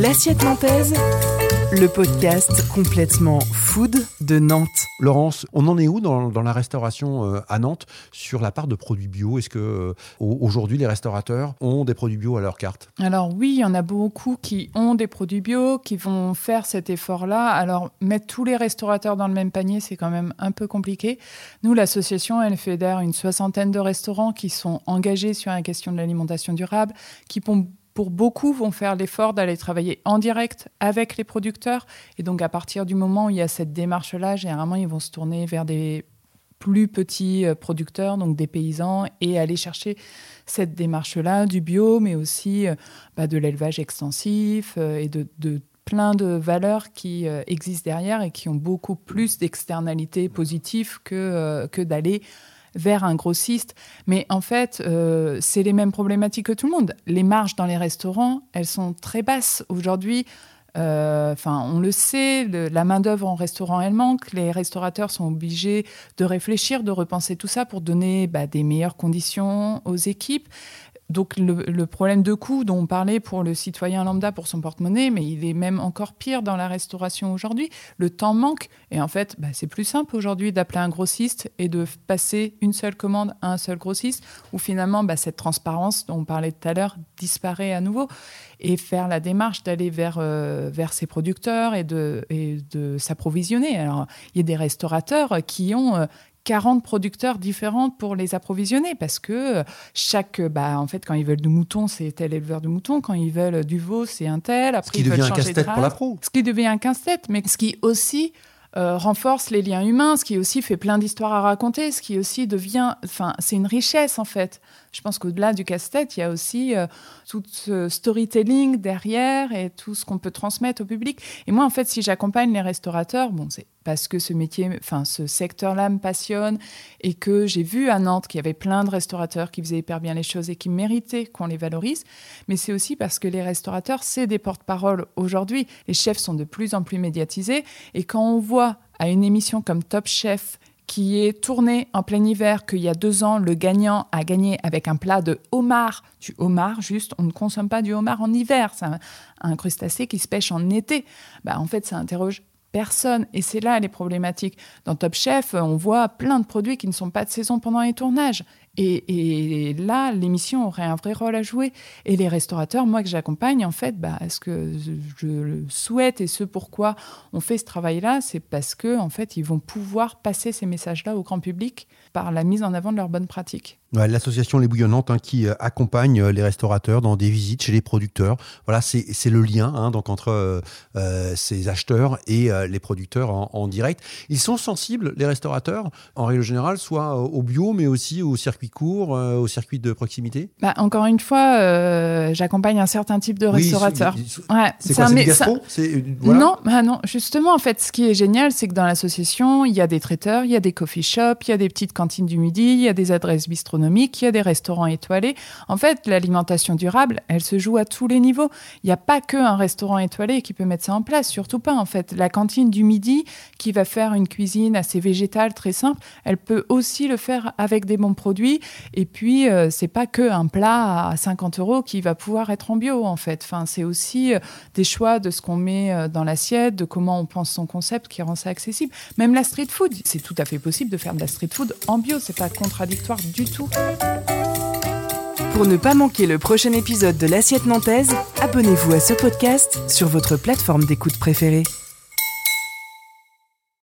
L'assiette nantaise, le podcast complètement food de Nantes. Laurence, on en est où dans, la restauration euh, à Nantes sur la part de produits bio? Est-ce que euh, aujourd'hui les restaurateurs ont des produits bio à leur carte? Alors oui, il y en a beaucoup qui ont des produits bio, qui vont faire cet effort-là. Alors mettre tous les restaurateurs dans le même panier, c'est quand même un peu compliqué. Nous, l'association, elle fédère une soixantaine de restaurants qui sont engagés sur la question de l'alimentation durable, qui pour beaucoup vont faire l'effort d'aller travailler en direct avec les producteurs. Et donc, à partir du moment où il y a cette démarche-là, généralement, ils vont se tourner vers des plus petits euh, producteurs, donc des paysans, et aller chercher cette démarche-là du bio, mais aussi euh, bah, de l'élevage extensif euh, et de, plein de valeurs qui existent derrière et qui ont beaucoup plus d'externalités positives que, que d'aller vers un grossiste. Mais en fait, euh, c'est les mêmes problématiques que tout le monde. Les marges dans les restaurants, elles sont très basses. Aujourd'hui, euh, Enfin, on le sait, la main-d'œuvre en restaurant, elle manque. Les restaurateurs sont obligés de réfléchir, de repenser tout ça pour donner bah, des meilleures conditions aux équipes donc le, problème de coût dont on parlait pour le citoyen lambda pour son porte-monnaie, mais il est même encore pire dans la restauration aujourd'hui. Le temps manque et en fait, bah, c'est plus simple aujourd'hui d'appeler un grossiste et de passer une seule commande à un seul grossiste, où finalement bah, cette transparence dont on parlait tout à l'heure disparaît à nouveau et faire la démarche d'aller vers, euh, vers ses producteurs et de, et de s'approvisionner. Alors, il y a des restaurateurs qui ont euh, 40 producteurs différents pour les approvisionner parce que euh, chaque, bah, en fait, quand ils veulent du mouton, c'est tel éleveur de mouton. Quand ils veulent du veau, c'est un tel. Après, ce qui devient un casse-tête pour la pro. Ce qui devient un casse-tête, mais ce qui aussi euh, renforce les liens humains, ce qui aussi fait plein d'histoires à raconter, ce qui aussi devient, enfin, c'est une richesse en fait. Je pense qu'au-delà du casse-tête, il y a aussi euh, tout ce storytelling derrière et tout ce qu'on peut transmettre au public. Et moi, en fait, si j'accompagne les restaurateurs, bon, c'est parce que ce métier, enfin, ce secteur-là me passionne et que j'ai vu à Nantes qu'il y avait plein de restaurateurs qui faisaient hyper bien les choses et qui méritaient qu'on les valorise. Mais c'est aussi parce que les restaurateurs, c'est des porte-parole aujourd'hui. Les chefs sont de plus en plus médiatisés et quand on voit à une émission comme Top Chef qui est tourné en plein hiver, qu'il y a deux ans, le gagnant a gagné avec un plat de homard. Du homard, juste, on ne consomme pas du homard en hiver. C'est un, crustacé qui se pêche en été. Bah, en fait, ça interroge personne. Et c'est là les problématiques. Dans Top Chef, on voit plein de produits qui ne sont pas de saison pendant les tournages. Et, là, l'émission aurait un vrai rôle à jouer. Et les restaurateurs, moi que j'accompagne, en fait, bah, ce que je souhaite et ce pourquoi on fait ce travail-là, c'est parce que en fait, ils vont pouvoir passer ces messages-là au grand public par la mise en avant de leurs bonnes pratiques. L'association Les Bouillonnantes hein, qui euh, accompagne euh, les restaurateurs dans des visites chez les producteurs. Voilà, c'est le lien hein, donc entre euh, ces acheteurs et les producteurs en, direct. Ils sont sensibles, les restaurateurs, en règle générale, soit au bio, mais aussi au circuit court, au circuit de proximité bah, Encore une fois, j'accompagne un certain type de restaurateurs. Ouais, c'est quoi, c'est Non, bah non, justement, en fait, ce qui est génial, c'est que dans l'association, il y a des traiteurs, il y a des coffee shops, il y a des petites cantines du midi, il y a des adresses bistronomiques il y a des restaurants étoilés. En fait, l'alimentation durable, elle se joue à tous les niveaux. Il n'y a pas qu'un restaurant étoilé qui peut mettre ça en place, surtout pas en fait. La cantine du midi, qui va faire une cuisine assez végétale, très simple, elle peut aussi le faire avec des bons produits. Et puis, euh, c'est pas que un plat à 50 euros qui va pouvoir être en bio en fait. Enfin, c'est aussi euh, des choix de ce qu'on met euh, dans l'assiette, de comment on pense son concept qui rend ça accessible. Même la street food, c'est tout à fait possible de faire de la street food en bio. C'est pas contradictoire du tout. Pour ne pas manquer le prochain épisode de l'Assiette Nantaise, abonnez-vous à ce podcast sur votre plateforme d'écoute préférée.